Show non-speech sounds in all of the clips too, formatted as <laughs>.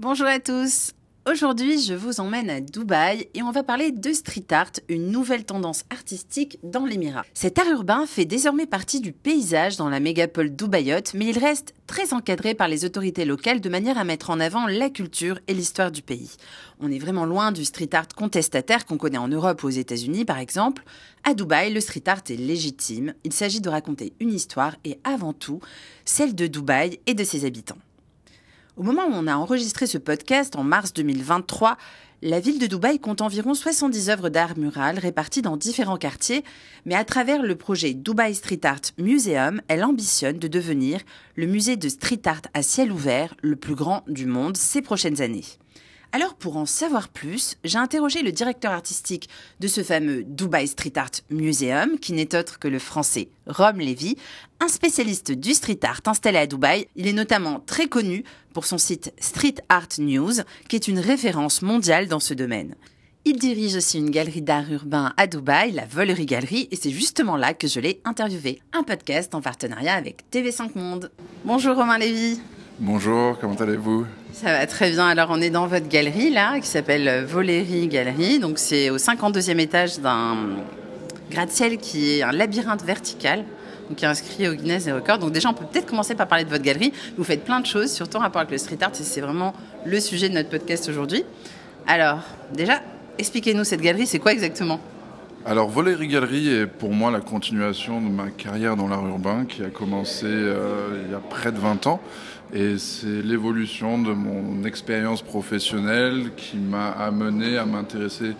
Bonjour à tous. Aujourd'hui, je vous emmène à Dubaï et on va parler de street art, une nouvelle tendance artistique dans l'Émirat. Cet art urbain fait désormais partie du paysage dans la mégapole dubaïote, mais il reste très encadré par les autorités locales de manière à mettre en avant la culture et l'histoire du pays. On est vraiment loin du street art contestataire qu'on connaît en Europe ou aux États-Unis par exemple. À Dubaï, le street art est légitime. Il s'agit de raconter une histoire et avant tout celle de Dubaï et de ses habitants. Au moment où on a enregistré ce podcast, en mars 2023, la ville de Dubaï compte environ 70 œuvres d'art mural réparties dans différents quartiers, mais à travers le projet Dubai Street Art Museum, elle ambitionne de devenir le musée de street art à ciel ouvert le plus grand du monde ces prochaines années. Alors pour en savoir plus, j'ai interrogé le directeur artistique de ce fameux Dubai Street Art Museum, qui n'est autre que le français Rom Levy, un spécialiste du street art installé à Dubaï. Il est notamment très connu pour son site Street Art News, qui est une référence mondiale dans ce domaine. Il dirige aussi une galerie d'art urbain à Dubaï, la Volerie Galerie, et c'est justement là que je l'ai interviewé. Un podcast en partenariat avec TV5 Monde. Bonjour Romain Lévy. Bonjour, comment allez-vous? Ça va très bien. Alors on est dans votre galerie là, qui s'appelle Volerie Galerie. Donc c'est au 52e étage d'un gratte-ciel qui est un labyrinthe vertical. Donc, qui est inscrit au Guinness des records. Donc déjà, on peut peut-être commencer par parler de votre galerie. Vous faites plein de choses, surtout en rapport avec le street art, et c'est vraiment le sujet de notre podcast aujourd'hui. Alors, déjà, expliquez-nous cette galerie, c'est quoi exactement? Alors, Volerie Galerie est pour moi la continuation de ma carrière dans l'art urbain qui a commencé euh, il y a près de 20 ans. Et c'est l'évolution de mon expérience professionnelle qui m'a amené à m'intéresser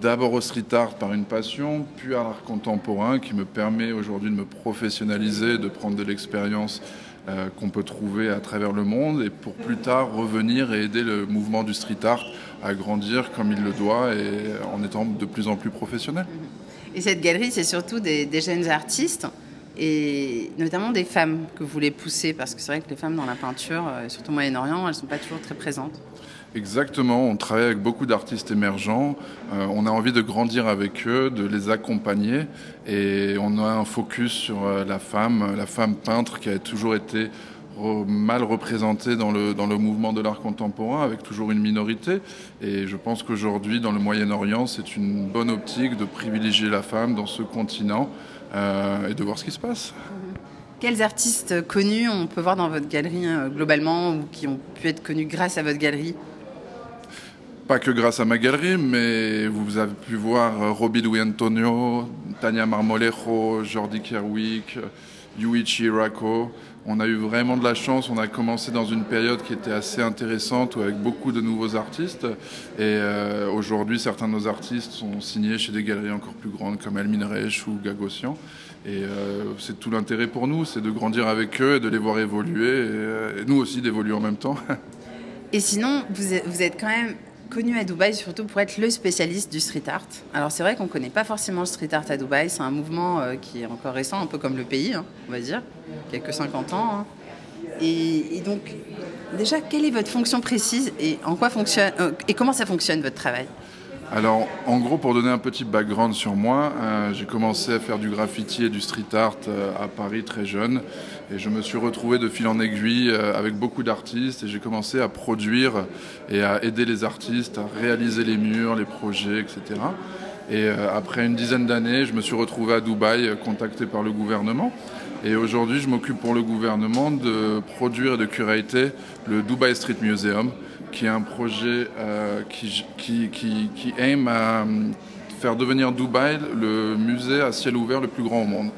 d'abord au street art par une passion, puis à l'art contemporain qui me permet aujourd'hui de me professionnaliser, de prendre de l'expérience euh, qu'on peut trouver à travers le monde et pour plus tard revenir et aider le mouvement du street art à grandir comme il le doit et en étant de plus en plus professionnel. Et cette galerie, c'est surtout des, des, jeunes artistes et notamment des femmes que vous voulez pousser parce que c'est vrai que les femmes dans la peinture, euh, surtout au Moyen-Orient, elles ne sont pas toujours très présentes. Exactement, on travaille avec beaucoup d'artistes émergents, euh, on a envie de grandir avec eux, de les accompagner et on a un focus sur euh, la femme, la femme peintre qui a toujours été mal représentée dans le, dans le mouvement de l'art contemporain avec toujours une minorité et je pense qu'aujourd'hui dans le Moyen-Orient c'est une bonne optique de privilégier la femme dans ce continent euh, et de voir ce qui se passe. Quels artistes connus on peut voir dans votre galerie euh, globalement ou qui ont pu être connus grâce à votre galerie? Pas que grâce à ma galerie, mais vous avez pu voir Robbie Louis Antonio, Tania Marmolejo, Jordi Kerwick, Yuichi Rako. On a eu vraiment de la chance. On a commencé dans une période qui était assez intéressante avec beaucoup de nouveaux artistes. Et euh, aujourd'hui, certains de nos artistes sont signés chez des galeries encore plus grandes comme Elmine Reich ou Gagosian. Et euh, c'est tout l'intérêt pour nous, c'est de grandir avec eux et de les voir évoluer. Et, euh, nous aussi d'évoluer en même temps. <laughs> et sinon, vous êtes quand même connu à Dubaï surtout pour être le spécialiste du street art. Alors c'est vrai qu'on ne connaît pas forcément le street art à Dubaï, c'est un mouvement euh, qui est encore récent, un peu comme le pays, hein, on va dire, qui a que 50 ans. Hein. Et, et, donc, déjà, quelle est votre fonction précise et, en quoi fonctionne, euh, et comment ça fonctionne votre travail? Alors, en gros, pour donner un petit background sur moi, euh, j'ai commencé à faire du graffiti et du street art euh, à Paris très jeune. Et je me suis retrouvé de fil en aiguille euh, avec beaucoup d'artistes. Et j'ai commencé à produire et à aider les artistes à réaliser les murs, les projets, etc. Et après une dizaine d'années, je me suis retrouvé à Dubaï, contacté par le gouvernement. Et aujourd'hui, je m'occupe pour le gouvernement de produire et de curater le Dubai Street Museum, qui est un projet euh, qui, qui, qui, qui aime à faire devenir Dubaï le musée à ciel ouvert le plus grand au monde.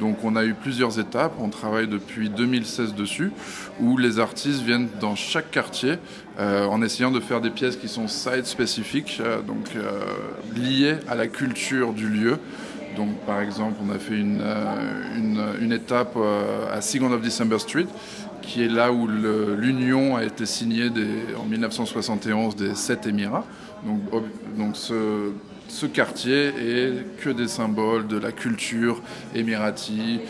Donc on a eu plusieurs étapes, on travaille depuis 2016 dessus, où les artistes viennent dans chaque quartier euh, en essayant de faire des pièces qui sont site spécifiques, euh, donc liées à la culture du lieu. Donc par exemple on a fait une, une étape à Second of December Street, qui est là où l'union a été signée en 1971 des sept Émirats. Donc, ce quartier est que des symboles de la culture émirati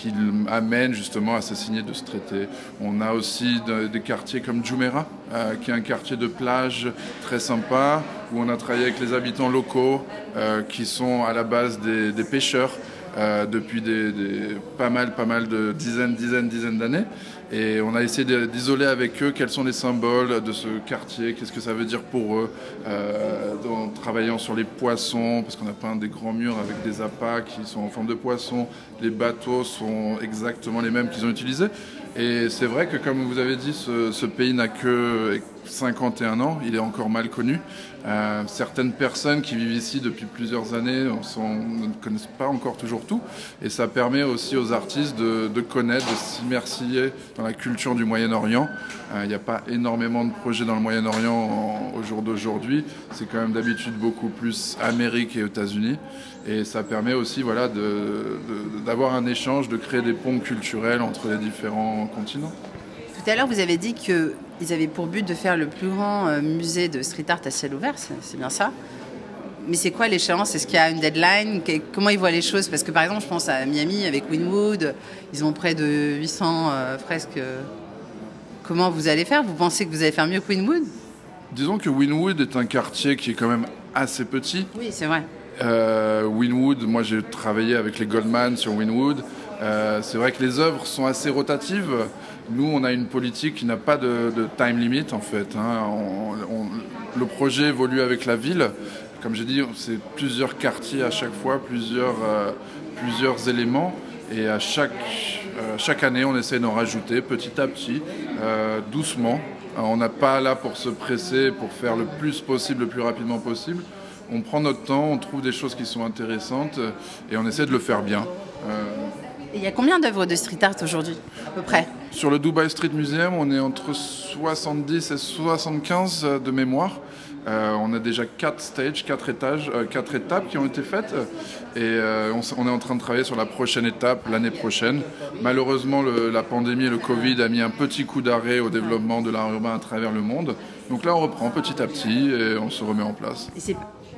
qui amène justement à se signer de ce traité. On a aussi des quartiers comme Jumeirah, euh, qui est un quartier de plage très sympa, où on a travaillé avec les habitants locaux, euh, qui sont à la base des, pêcheurs, euh, depuis pas mal, pas mal de dizaines, dizaines, dizaines d'années. Et on a essayé d'isoler avec eux quels sont les symboles de ce quartier, qu'est-ce que ça veut dire pour eux, euh, en travaillant sur les poissons, parce qu'on a peint des grands murs avec des appâts qui sont en forme de poissons. Les bateaux sont exactement les mêmes qu'ils ont utilisés. Et c'est vrai que, comme vous avez dit, ce, pays n'a que 51 ans, il est encore mal connu. Euh, certaines personnes qui vivent ici depuis plusieurs années ne connaissent pas encore toujours tout. Et ça permet aussi aux artistes de, connaître, de s'immerser dans la culture du Moyen-Orient. Euh, il n'y a pas énormément de projets dans le Moyen-Orient au jour d'aujourd'hui. C'est quand même d'habitude beaucoup plus Amérique et États-Unis. Et ça permet aussi voilà, d'avoir un échange, de créer des ponts culturels entre les différents continents. Tout à l'heure, vous avez dit qu'ils avaient pour but de faire le plus grand euh, musée de street art à ciel ouvert, c'est bien ça mais c'est quoi l'échéance? Est-ce qu'il y a une deadline? Comment ils voient les choses? Parce que par exemple, je pense à Miami avec Winwood, ils ont près de 800 euh, fresques. Comment vous allez faire? Vous pensez que vous allez faire mieux que Winwood? Disons que Winwood est un quartier qui est quand même assez petit. Oui, c'est vrai. Euh, Winwood, moi j'ai travaillé avec les Goldman sur Winwood. Euh, c'est vrai que les œuvres sont assez rotatives. Nous, on a une politique qui n'a pas de, time limit en fait. Hein. le projet évolue avec la ville. Comme j'ai dit, c'est plusieurs quartiers à chaque fois, plusieurs, euh, plusieurs éléments. Et à chaque, chaque année, on essaie d'en rajouter petit à petit, doucement. on n'a pas là pour se presser, pour faire le plus possible, le plus rapidement possible on prend notre temps, on trouve des choses qui sont intéressantes et on essaie de le faire bien. Euh, il y a combien d'œuvres de street art aujourd'hui, à peu près? Sur le Dubai Street Museum, on est entre 70 et 75 de mémoire. Euh, on a déjà quatre stages, quatre étages, euh, quatre étapes qui ont été faites, et on, est en train de travailler sur la prochaine étape l'année prochaine. Malheureusement, la pandémie et le Covid a mis un petit coup d'arrêt au développement de l'art urbain à travers le monde. Donc là, on reprend petit à petit et on se remet en place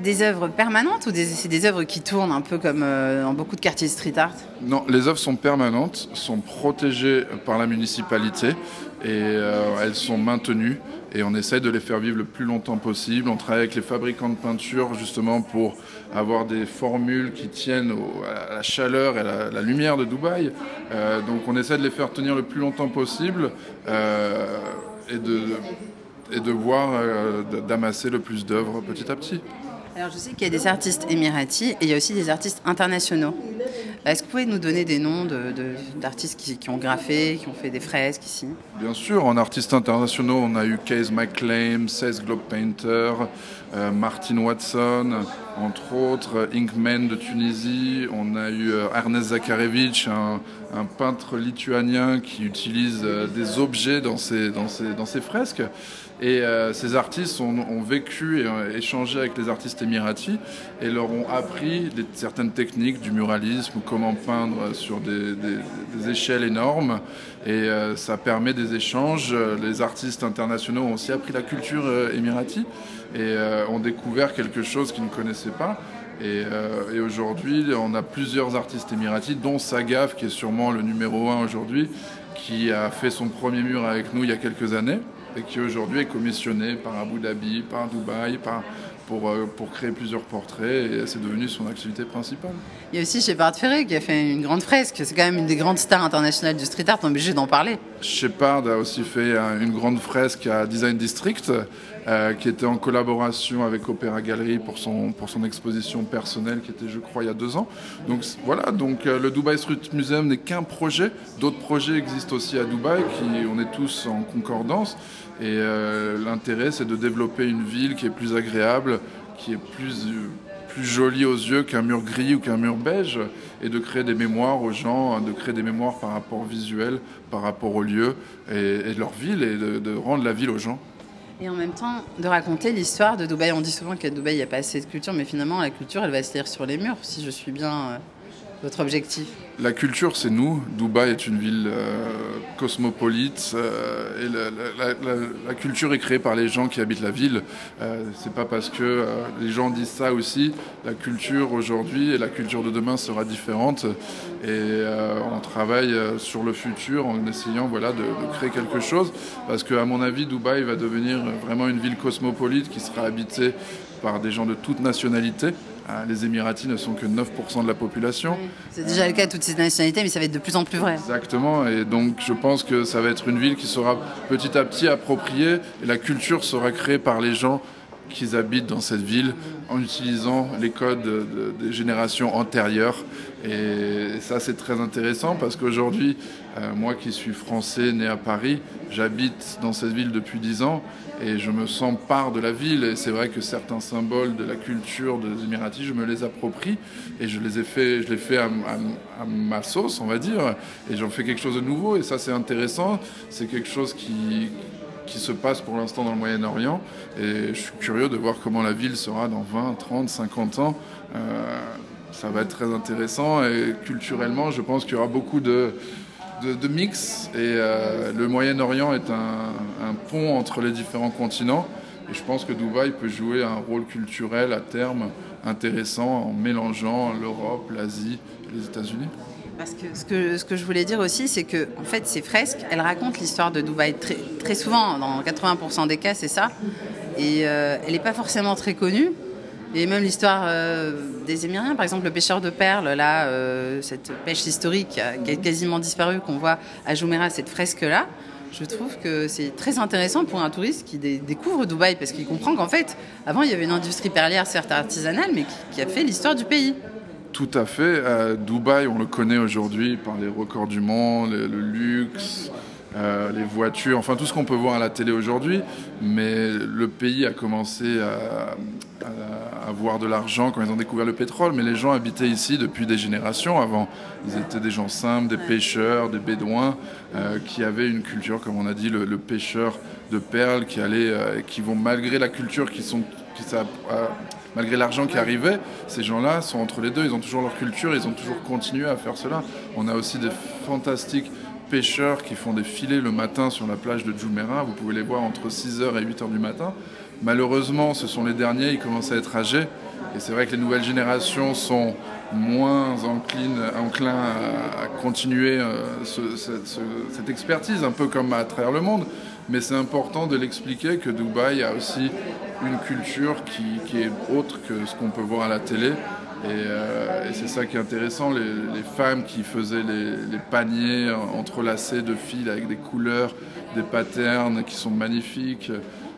des œuvres permanentes ou c'est des œuvres qui tournent un peu comme euh, dans beaucoup de quartiers street art? Non, les œuvres sont permanentes, sont protégées par la municipalité et euh, elles sont maintenues et on essaie de les faire vivre le plus longtemps possible. On travaille avec les fabricants de peinture justement pour avoir des formules qui tiennent à la chaleur et à la, lumière de Dubaï. Euh, donc on essaie de les faire tenir le plus longtemps possible et de et de voir d'amasser le plus d'œuvres petit à petit. Alors je sais qu'il y a des artistes émiratis et il y a aussi des artistes internationaux. Est-ce que vous pouvez nous donner des noms d'artistes qui, ont graffé, qui ont fait des fresques ici? Bien sûr, en artistes internationaux, on a eu Case McClaim, 16 Globe Painter, euh, Martin Watson, entre autres, Inkman de Tunisie. On a eu euh, Ernest Zakarevich, un, peintre lituanien qui utilise euh, des objets dans ses, dans dans ses fresques. Et ces artistes ont, vécu et échangé avec les artistes émiratis et leur ont appris certaines techniques du muralisme, comment peindre sur des, échelles énormes. Et ça permet des échanges. Les artistes internationaux ont aussi appris la culture émirati et euh, ont découvert quelque chose qu'ils ne connaissaient pas. Euh, et, aujourd'hui, on a plusieurs artistes émiratis, dont Sagaf, qui est sûrement le numéro un aujourd'hui, qui a fait son premier mur avec nous il y a quelques années et qui aujourd'hui est commissionné par Abu Dhabi, par Dubaï, par, pour, euh, pour créer plusieurs portraits et c'est devenu son activité principale. Il y a aussi Shepard Ferré qui a fait une grande fresque, c'est quand même une des grandes stars internationales du street art, on est obligé d'en parler. Shepard a aussi fait une grande fresque à Design District euh, qui était en collaboration avec Opéra Gallery pour son, pour son exposition personnelle qui était je crois il y a deux ans. Donc voilà, donc euh, le Dubai Street Museum n'est qu'un projet, d'autres projets existent aussi à Dubaï, qui on est tous en concordance et euh, l'intérêt c'est de développer une ville qui est plus agréable, qui est plus plus jolie aux yeux qu'un mur gris ou qu'un mur beige, et de créer des mémoires aux gens, de créer des mémoires par rapport au visuel, par rapport aux lieux et, de leur ville, et de rendre la ville aux gens. Et en même temps, de raconter l'histoire de Dubaï. On dit souvent qu'à Dubaï, il n'y a pas assez de culture, mais finalement, la culture, elle va se lire sur les murs, si je suis bien euh, votre objectif La culture, c'est nous. Dubaï est une ville euh, cosmopolite euh, et la, culture est créée par les gens qui habitent la ville. Euh, c'est pas parce que les gens disent ça aussi. La culture aujourd'hui et la culture de demain sera différente. Et on travaille sur le futur en essayant voilà, de, de créer quelque chose. Parce qu'à mon avis, Dubaï va devenir vraiment une ville cosmopolite qui sera habitée par des gens de toute nationalité les Émiratis ne sont que 9% de la population. C'est déjà le cas de toutes ces nationalités, mais ça va être de plus en plus vrai. Exactement, et donc je pense que ça va être une ville qui sera petit à petit appropriée, et la culture sera créée par les gens qui habitent dans cette ville en utilisant les codes des générations antérieures. Et ça, c'est très intéressant parce qu'aujourd'hui, euh, moi qui suis français, né à Paris, j'habite dans cette ville depuis 10 ans et je me sens part de la ville. Et c'est vrai que certains symboles de la culture des Émiratis, je me les approprie et je les ai fait, je les fais à ma sauce, on va dire, et j'en fais quelque chose de nouveau. Et ça, c'est intéressant. C'est quelque chose qui, qui se passe pour l'instant dans le Moyen-Orient. Et je suis curieux de voir comment la ville sera dans 20, 30, 50 ans. Euh, ça va être très intéressant et culturellement, je pense qu'il y aura beaucoup de, mix. Et euh, le Moyen-Orient est un, un, pont entre les différents continents. Et je pense que Dubaï peut jouer un rôle culturel à terme intéressant en mélangeant l'Europe, l'Asie et les États-Unis. Parce que ce, que je voulais dire aussi, c'est que en fait, ces fresques, elles racontent l'histoire de Dubaï très, souvent, dans 80% des cas, c'est ça. Et euh, elle n'est pas forcément très connue. Et même l'histoire euh, des Émiriens, par exemple le pêcheur de perles, là, euh, cette pêche historique qui a, quasiment disparu, qu'on voit à Jumeirah, cette fresque-là, je trouve que c'est très intéressant pour un touriste qui découvre Dubaï, parce qu'il comprend qu'en fait, avant, il y avait une industrie perlière, certes artisanale, mais qui a fait l'histoire du pays. Tout à fait. Dubaï, on le connaît aujourd'hui par les records du monde, le, luxe, euh, les voitures, enfin tout ce qu'on peut voir à la télé aujourd'hui. Mais le pays a commencé à, avoir de l'argent quand ils ont découvert le pétrole. Mais les gens habitaient ici depuis des générations avant. Ils étaient des gens simples, des pêcheurs, des bédouins, euh, qui avaient une culture, comme on a dit, le, pêcheur de perles, qui, allait, euh, qui vont, malgré la culture qui sont... Qui, malgré l'argent qui arrivait, ces gens-là sont entre les deux, ils ont toujours leur culture, ils ont toujours continué à faire cela. On a aussi des fantastiques pêcheurs qui font des filets le matin sur la plage de Jumeirah, vous pouvez les voir entre 6h et 8h du matin. Malheureusement, ce sont les derniers, ils commencent à être âgés, et c'est vrai que les nouvelles générations sont moins enclines, enclins à, continuer euh, cette expertise, un peu comme à travers le monde mais c'est important de l'expliquer que Dubaï a aussi une culture qui, est autre que ce qu'on peut voir à la télé. Euh, et, c'est ça qui est intéressant, les, femmes qui faisaient les, paniers entrelacés de fils avec des couleurs, des patterns qui sont magnifiques.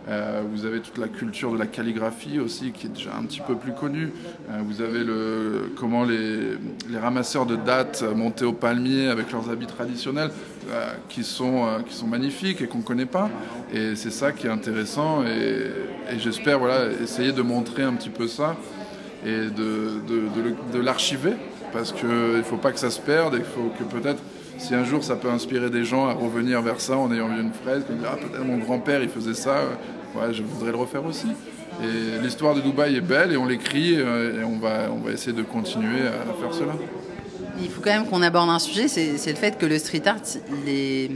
Euh, vous avez toute la culture de la calligraphie aussi qui est déjà un petit peu plus connue. Euh, vous avez le, comment les, ramasseurs de dates montés au palmier avec leurs habits traditionnels euh, qui, sont, qui sont magnifiques et qu'on ne connaît pas. Et c'est ça qui est intéressant et, j'espère voilà, essayer de montrer un petit peu ça et de, de, de l'archiver parce qu'il ne faut pas que ça se perde et il faut que peut-être si un jour ça peut inspirer des gens à revenir vers ça en ayant vu une fresque, ah, peut-être mon grand-père il faisait ça, ouais, je voudrais le refaire aussi. Et l'histoire de Dubaï est belle et on l'écrit euh, et on va, on va essayer de continuer à faire cela. Il faut quand même qu'on aborde un sujet, c'est le fait que le street art, il est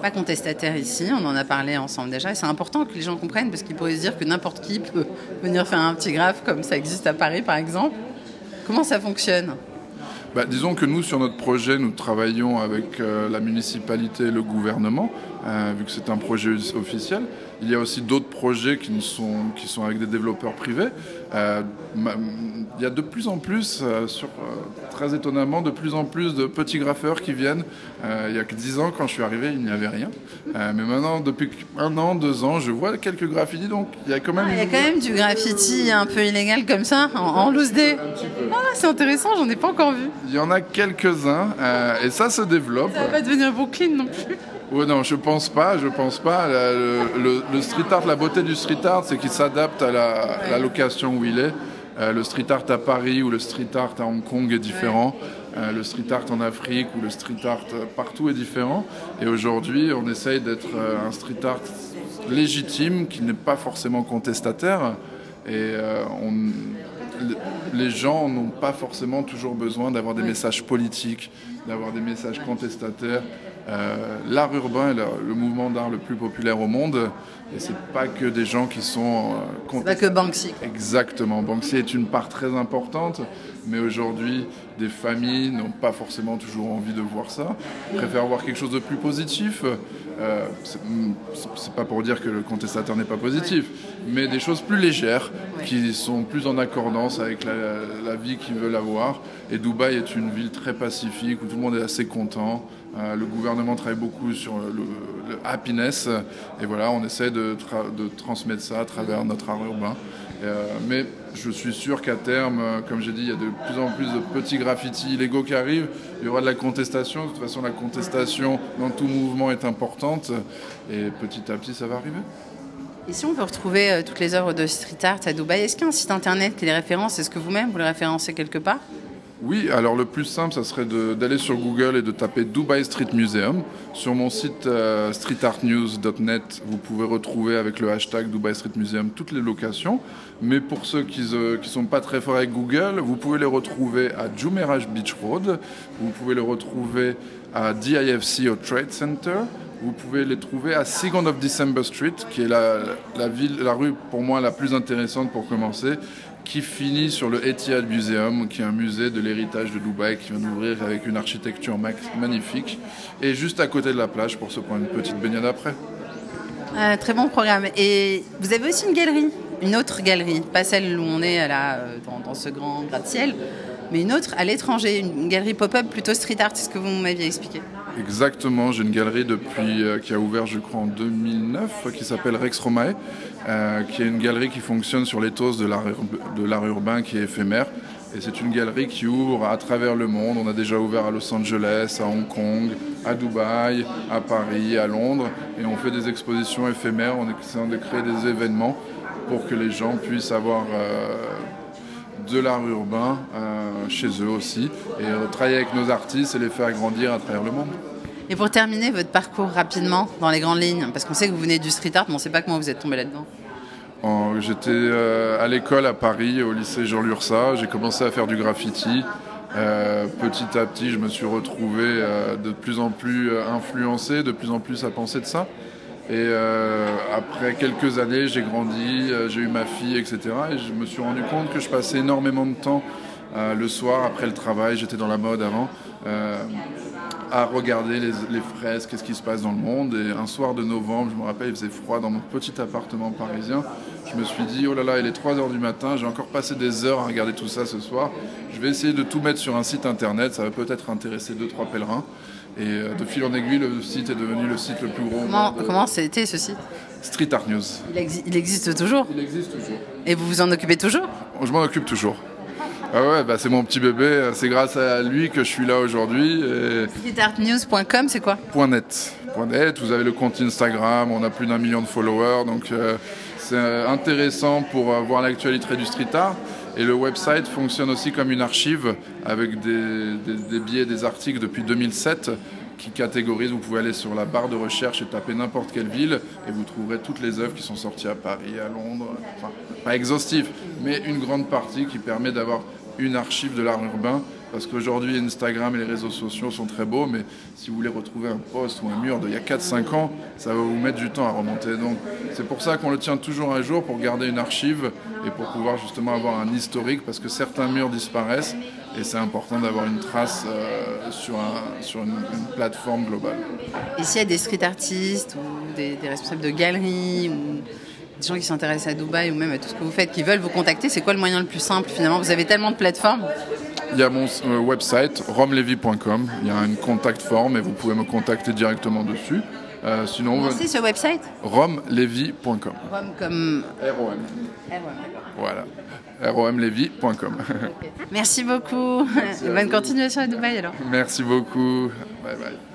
pas contestataire ici, on en a parlé ensemble déjà, et c'est important que les gens comprennent parce qu'ils pourraient se dire que n'importe qui peut venir faire un petit graphe comme ça existe à Paris par exemple. Comment ça fonctionne? Bah, disons que nous, sur notre projet, nous travaillons avec euh, la municipalité et le gouvernement, euh, vu que c'est un projet officiel. Il y a aussi d'autres projets qui sont, qui sont avec des développeurs privés. Euh, il y a de plus en plus, sur, très étonnamment, de plus en plus de petits graffeurs qui viennent. il y a que 10 ans, quand je suis arrivé, il n'y avait rien. mais maintenant, depuis un an, deux ans, je vois quelques graffitis, donc il y a quand même... Ah, il y a quand même du graffiti un peu illégal comme ça, en, en loose day. Ah, c'est intéressant, j'en ai pas encore vu. Il y en a quelques-uns euh, et ça se développe. Ça va pas devenir Brooklyn non plus. Oui, non, je pense pas, je pense pas. Le, street art, la beauté du street art, c'est qu'il s'adapte à la, location où il est. Euh, le street art à Paris ou le street art à Hong Kong est différent. Euh, le street art en Afrique ou le street art partout est différent. Et aujourd'hui, on essaye d'être un street art légitime, qui n'est pas forcément contestataire. Et on, les gens n'ont pas forcément toujours besoin d'avoir des messages politiques, d'avoir des messages contestataires. Euh, l'art urbain est le, mouvement d'art le plus populaire au monde. Et c'est pas que des gens qui sont. Euh, pas que Banksy. Exactement. Banksy est une part très importante, mais aujourd'hui, des familles n'ont pas forcément toujours envie de voir ça. préfèrent voir quelque chose de plus positif. Euh, c'est pas pour dire que le contestateur n'est pas positif, mais des choses plus légères qui sont plus en accordance avec la, vie qu'ils veulent avoir. Et Dubaï est une ville très pacifique où tout le monde est assez content. Euh, le gouvernement travaille beaucoup sur le, happiness et voilà, on essaie de, transmettre ça à travers notre art urbain. Euh, mais je suis sûr qu'à terme, euh, comme j'ai dit, il y a de plus en plus de petits graffitis illégaux qui arrivent. Il y aura de la contestation. De toute façon, la contestation dans tout mouvement est importante et petit à petit, ça va arriver. Et si on veut retrouver toutes les œuvres de street art à Dubaï, est-ce qu'il y a un site internet qui les référence? Est-ce que vous-même vous les référencez quelque part? Oui, alors le plus simple, ça serait d'aller sur Google et de taper Dubai Street Museum. Sur mon site euh, streetartnews.net, vous pouvez retrouver avec le hashtag Dubai Street Museum toutes les locations. Mais pour ceux qui ne euh, sont pas très forts avec Google, vous pouvez les retrouver à Jumeirah Beach Road, vous pouvez les retrouver à DIFC au Trade Center, vous pouvez les trouver à Second of December Street, qui est la rue pour moi la plus intéressante pour commencer, qui finit sur le Etihad Museum, qui est un musée de l'héritage de Dubaï qui vient d'ouvrir avec une architecture magnifique, et juste à côté de la plage pour se prendre une petite baignade après. Un très bon programme. Et vous avez aussi une galerie, une autre galerie, pas celle où on est là, euh, dans, ce grand gratte-ciel, mais une autre à l'étranger, une galerie pop-up plutôt street art, c'est ce que vous m'aviez expliqué? Exactement, j'ai une galerie depuis euh, qui a ouvert je crois en 2009 qui s'appelle Rex Romae, euh, qui est une galerie qui fonctionne sur l'éthos de l'art urbain qui est éphémère. Et c'est une galerie qui ouvre à travers le monde. On a déjà ouvert à Los Angeles, à Hong Kong, à Dubaï, à Paris, à Londres. Et on fait des expositions éphémères, on essaie de créer des événements pour que les gens puissent avoir euh, de l'art urbain euh, chez eux aussi et euh, travailler avec nos artistes et les faire grandir à travers le monde. Et pour terminer votre parcours rapidement dans les grandes lignes, parce qu'on sait que vous venez du street art, mais on ne sait pas comment vous êtes tombé là-dedans. J'étais euh, à l'école à Paris, au lycée Jean Lursa. J'ai commencé à faire du graffiti. petit à petit, je me suis retrouvé de plus en plus influencé, de plus en plus à penser de ça. Et euh, après quelques années, j'ai grandi, euh, j'ai eu ma fille, etc. Et je me suis rendu compte que je passais énormément de temps euh, le soir après le travail, j'étais dans la mode avant, à regarder les, les fresques, qu'est-ce qui se passe dans le monde. Et un soir de novembre, je me rappelle, il faisait froid dans mon petit appartement parisien. Je me suis dit, oh là là, il est 3 heures du matin, j'ai encore passé des heures à regarder tout ça ce soir. Je vais essayer de tout mettre sur un site internet, ça va peut-être intéresser 2-3 pèlerins. Et euh, de fil en aiguille, le site est devenu le site le plus gros. Comment, comment c'était ce site? Street Art News. Il, existe toujours? Il existe toujours. Et vous vous en occupez toujours? Je m'en occupe toujours. Ah ouais, bah c'est mon petit bébé, c'est grâce à lui que je suis là aujourd'hui. Streetartnews.com, c'est quoi .net. .net, vous avez le compte Instagram, on a plus d'un million de followers, donc euh, c'est intéressant pour voir l'actualité du street art. Et le website fonctionne aussi comme une archive avec des, des, billets, des articles depuis 2007 qui catégorisent. Vous pouvez aller sur la barre de recherche et taper n'importe quelle ville et vous trouverez toutes les œuvres qui sont sorties à Paris, à Londres. Enfin, pas exhaustif, mais une grande partie qui permet d'avoir une archive de l'art urbain parce qu'aujourd'hui, Instagram et les réseaux sociaux sont très beaux, mais si vous voulez retrouver un poste ou un mur d'il y a 4-5 ans, ça va vous mettre du temps à remonter. Donc c'est pour ça qu'on le tient toujours à jour, pour garder une archive et pour pouvoir justement avoir un historique, parce que certains murs disparaissent et c'est important d'avoir une trace euh, sur, une, plateforme globale. Et s'il y a des street artistes ou des responsables de galeries ou des gens qui s'intéressent à Dubaï ou même à tout ce que vous faites, qui veulent vous contacter, c'est quoi le moyen le plus simple finalement? Vous avez tellement de plateformes il y a mon euh, website romlevy.com, il y a une contact form et vous pouvez me contacter directement dessus. Euh, sinon, c'est ce website? romlevy.com. Rom comme ROM. Voilà. romlevy.com. Merci beaucoup. Bonne continuation à Dubaï alors. Merci beaucoup. Bye bye.